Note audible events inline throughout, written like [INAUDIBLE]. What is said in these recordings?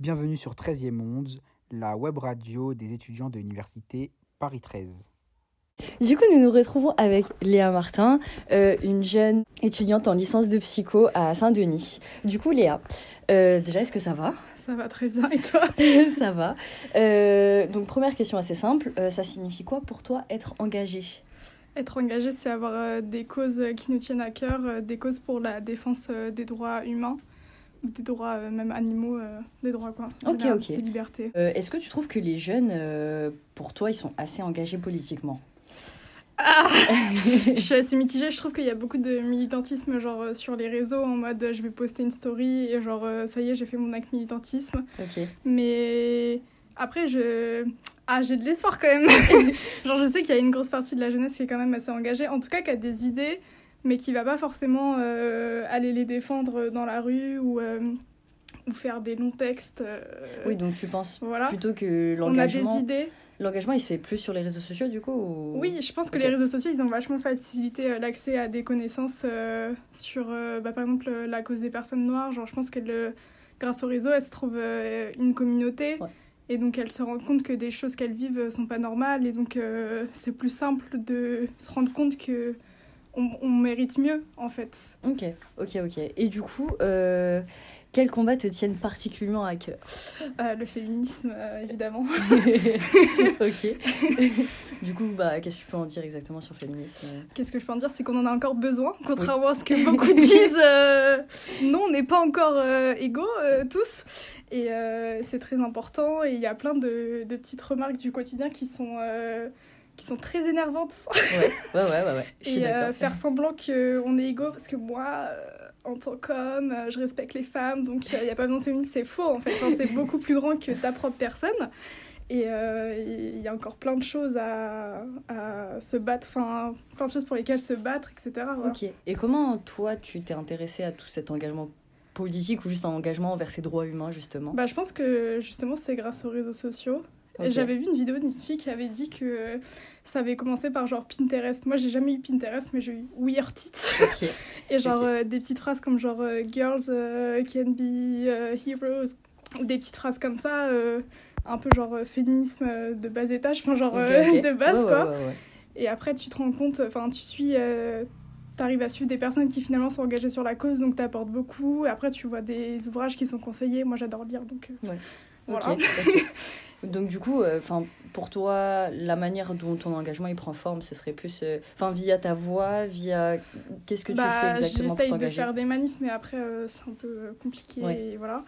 Bienvenue sur 13e Monde, la web radio des étudiants de l'université Paris 13. Du coup, nous nous retrouvons avec Léa Martin, euh, une jeune étudiante en licence de psycho à Saint-Denis. Du coup, Léa, euh, déjà, est-ce que ça va? Ça va très bien, et toi? [LAUGHS] Ça va. Euh, donc, première question assez simple, euh, ça signifie quoi pour toi être engagée Être engagé, c'est avoir des causes qui nous tiennent à cœur, des causes pour la défense des droits humains, ou des droits euh, même animaux, euh, des droits quoi. Ok, ok. Des libertés. Euh, Est-ce que tu trouves que les jeunes, pour toi, ils sont assez engagés politiquement? Ah [LAUGHS] je suis assez mitigée, je trouve qu'il y a beaucoup de militantisme genre euh, sur les réseaux en mode euh, je vais poster une story et genre euh, ça y est j'ai fait mon acte militantisme. Ok. Mais après je... Ah j'ai de l'espoir quand même. [LAUGHS] genre je sais qu'il y a une grosse partie de la jeunesse qui est quand même assez engagée, en tout cas qui a des idées mais qui va pas forcément euh, aller les défendre dans la rue ou, euh, ou faire des longs textes. euh, Oui, donc tu penses voilà. plutôt que On a des l'engagement... idées. L'engagement, il se fait plus sur les réseaux sociaux, du coup ou- Oui, je pense que les réseaux sociaux, ils ont vachement facilité l'accès à des connaissances euh, sur, euh, bah, par exemple, la cause des personnes noires. Genre, je pense que le- grâce au réseau, elles se trouvent une communauté. Ouais. Et donc, elles se rendent compte que des choses qu'elles vivent euh, sont pas normales. Et donc, c'est plus simple de se rendre compte que on, on mérite mieux, en fait. Ok, ok, ok. Et du coup, euh, quels combats te tiennent particulièrement à cœur? Euh, le féminisme, euh, évidemment. [LAUGHS] Ok. [LAUGHS] du coup, bah, qu'est-ce que tu peux en dire exactement sur le féminisme? Qu'est-ce que je peux en dire? C'est qu'on en a encore besoin, contrairement à ce que [LAUGHS] beaucoup disent. euh, non, on n'est pas encore égaux tous. Et c'est très important. Et il y a plein de, de petites remarques du quotidien qui sont, qui sont très énervantes. Ouais, ouais, ouais, Et euh, faire semblant qu'on est égaux, parce que moi, euh, en tant qu'homme, euh, je respecte les femmes, donc il n'y a pas besoin de féminisme, c'est faux en fait. C'est beaucoup plus grand que ta propre personne. Et il y a encore plein de choses à, à se battre, enfin, plein de choses pour lesquelles se battre, etc. voilà. Ok. Et comment, toi, tu t'es intéressé à tout cet engagement politique ou juste un engagement envers ces droits humains, justement? Bah, je pense que justement, c'est grâce aux réseaux sociaux. Ok. J'avais vu une vidéo d'une fille qui avait dit que ça avait commencé par genre Pinterest. Moi, j'ai jamais eu Pinterest, mais j'ai eu Weird Tits. Ok. [LAUGHS] Et genre euh, des petites phrases comme genre euh, Girls euh, can be euh, heroes. Ou des petites phrases comme ça, euh, un peu genre euh, féminisme euh, de bas étage, enfin genre euh, [LAUGHS] de base quoi. ouais, ouais. Et après, tu te rends compte, enfin, tu suis. euh, T'arrives à suivre des personnes qui finalement sont engagées sur la cause, donc t'apportes beaucoup. Après, tu vois des ouvrages qui sont conseillés. Moi, j'adore lire, donc euh, Ouais. voilà. [LAUGHS] Donc du coup, euh, enfin pour toi, la manière dont ton engagement il prend forme, ce serait plus, euh, enfin via ta voix, via qu'est-ce que tu Bah, fais exactement J'essaye de faire des manifs, mais après, euh, c'est un peu compliqué. Ouais. Et voilà.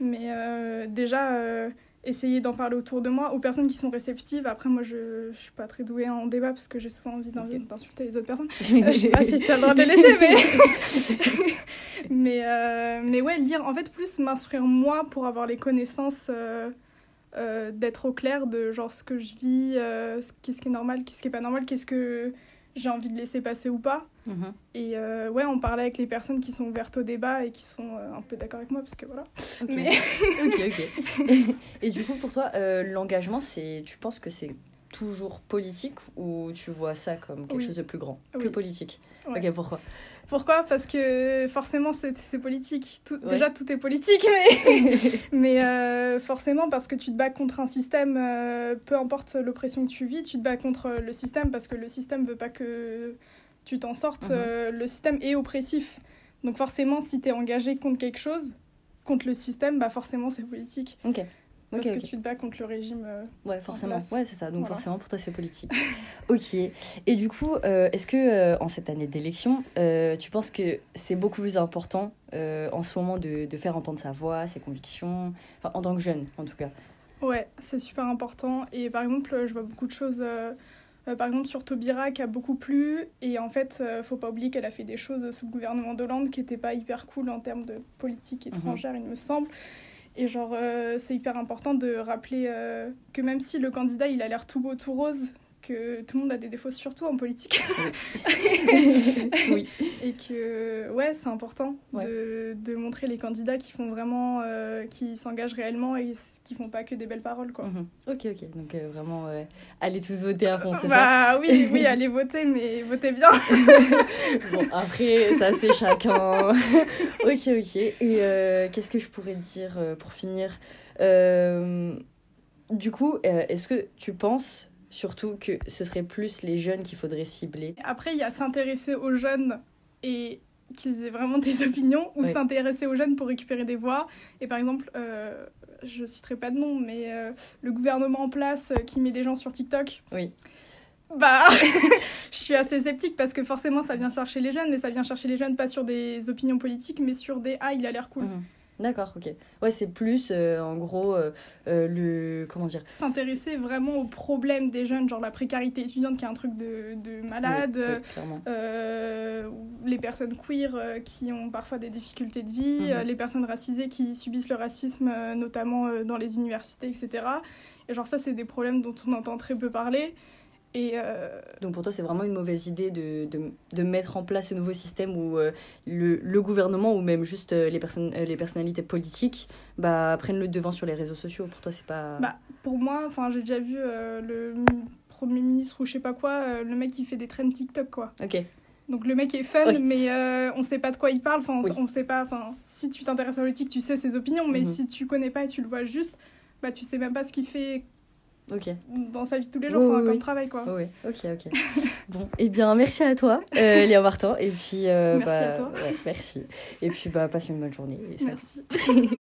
Mais euh, déjà, euh, essayer d'en parler autour de moi, aux personnes qui sont réceptives. Après, moi, je, je suis pas très douée en débat parce que j'ai souvent envie d'insulter les autres personnes. [LAUGHS] Euh, je sais pas si tu as le droit de les laisser, mais. [LAUGHS] [LAUGHS] mais, euh, mais ouais, lire, en fait, plus m'instruire moi pour avoir les connaissances. euh, euh, d'être au clair de genre ce que je vis, euh, ce- qu'est-ce qui est normal, qu'est-ce qui est pas normal, qu'est-ce que j'ai envie de laisser passer ou pas. Mhm. Et euh, ouais, on parlait avec les personnes qui sont ouvertes au débat et qui sont euh, un peu d'accord avec moi, parce que voilà. Ok. Mais [LAUGHS] ok, ok. [LAUGHS] Et du coup, pour toi, euh, l'engagement, c'est, tu penses que c'est toujours politique ou tu vois ça comme quelque Oui. chose de plus grand que Oui. politique? Ouais. Ok, pourquoi? Pourquoi? Parce que forcément, c'est politique. Tout- Ouais. Déjà, tout est politique, mais, [LAUGHS] [LAUGHS] mais euh, forcément, parce que tu te bats contre un système, euh, peu importe l'oppression que tu vis, tu te bats contre le système parce que le système veut pas que tu t'en sortes. Mhm. Euh, le système est oppressif. Donc forcément, si tu es engagé contre quelque chose, contre le système, bah forcément, c'est politique. Ok. Parce Ok, que tu te bats contre le régime. euh, Ouais, forcément. Ouais, c'est ça. Donc Voilà. forcément, pour toi, c'est politique. [LAUGHS] ok. Et du coup, euh, est-ce que euh, en cette année d'élection, euh, tu penses que c'est beaucoup plus important en ce moment de, de faire entendre sa voix, ses convictions, enfin en tant que jeune, en tout cas? Ouais, c'est super important. Et par exemple, je vois beaucoup de choses. par exemple, sur Taubira qui a beaucoup plu. Et en fait, faut pas oublier qu'elle a fait des choses sous le gouvernement d'Hollande qui n'étaient pas hyper cool en termes de politique étrangère, il me semble. Et genre, euh, c'est hyper important de rappeler euh, que même si le candidat il a l'air tout beau, tout rose, que tout le monde a des défauts, surtout en politique. [LAUGHS] oui. Et que, ouais, c'est important Ouais. de, de montrer les candidats qui font vraiment, euh, qui s'engagent réellement et qui font pas que des belles paroles, quoi. Mhm. Ok, ok. Donc euh, vraiment, euh, allez tous voter à fond, c'est ça Bah oui, oui, allez voter, mais votez bien. [LAUGHS] Bon, après, ça c'est chacun. [LAUGHS] ok, ok. Et euh, qu'est-ce que je pourrais dire euh, pour finir? Euh, du coup, euh, est-ce que tu penses surtout que ce serait plus les jeunes qu'il faudrait cibler Après, il y a s'intéresser aux jeunes et qu'ils aient vraiment des [LAUGHS] opinions, ou s'intéresser aux jeunes pour récupérer des voix. Et par exemple, euh, je citerai pas de nom, mais euh, le gouvernement en place euh, qui met des gens sur TikTok. Oui. Bah, [LAUGHS] [LAUGHS] je suis assez sceptique parce que forcément ça vient chercher les jeunes, mais ça vient chercher les jeunes pas sur des opinions politiques, mais sur des ah il a l'air cool. Mhm. D'accord, ok. Ouais, c'est plus euh, en gros euh, euh, le. Comment dire S'intéresser vraiment aux problèmes des jeunes, genre la précarité étudiante qui est un truc de, de malade. Oui, oui, clairement. les personnes queer qui ont parfois des difficultés de vie, Mhm. les personnes racisées qui subissent le racisme, notamment dans les universités, etc. Et genre ça, c'est des problèmes dont on entend très peu parler. Et euh, Donc pour toi, c'est vraiment une mauvaise idée de, de, de mettre en place ce nouveau système où euh, le, le gouvernement ou même juste euh, les, personnes, les personnalités politiques bah, prennent le devant sur les réseaux sociaux. Pour toi, c'est pas... Bah, pour moi, j'ai déjà vu le mi- Premier ministre ou je sais pas quoi, le mec qui fait des trends TikTok, quoi. Ok, Donc le mec est fun, Oui. mais on sait pas de quoi il parle. Enfin, on, Oui. on sait pas. Enfin, si tu t'intéresses à la politique, tu sais ses opinions, mais Mhm. si tu connais pas et tu le vois juste, bah tu sais même pas ce qu'il fait ok. dans sa vie de tous les jours, Oui, enfin, oui, comme oui. travail, quoi. Ouais, ok, ok. [LAUGHS] bon, eh bien, merci à toi, euh, Léa Martin. Et puis, euh, Merci bah, à toi. ouais, merci. Et puis, bah, passe une bonne journée. Et ça- Merci. [LAUGHS]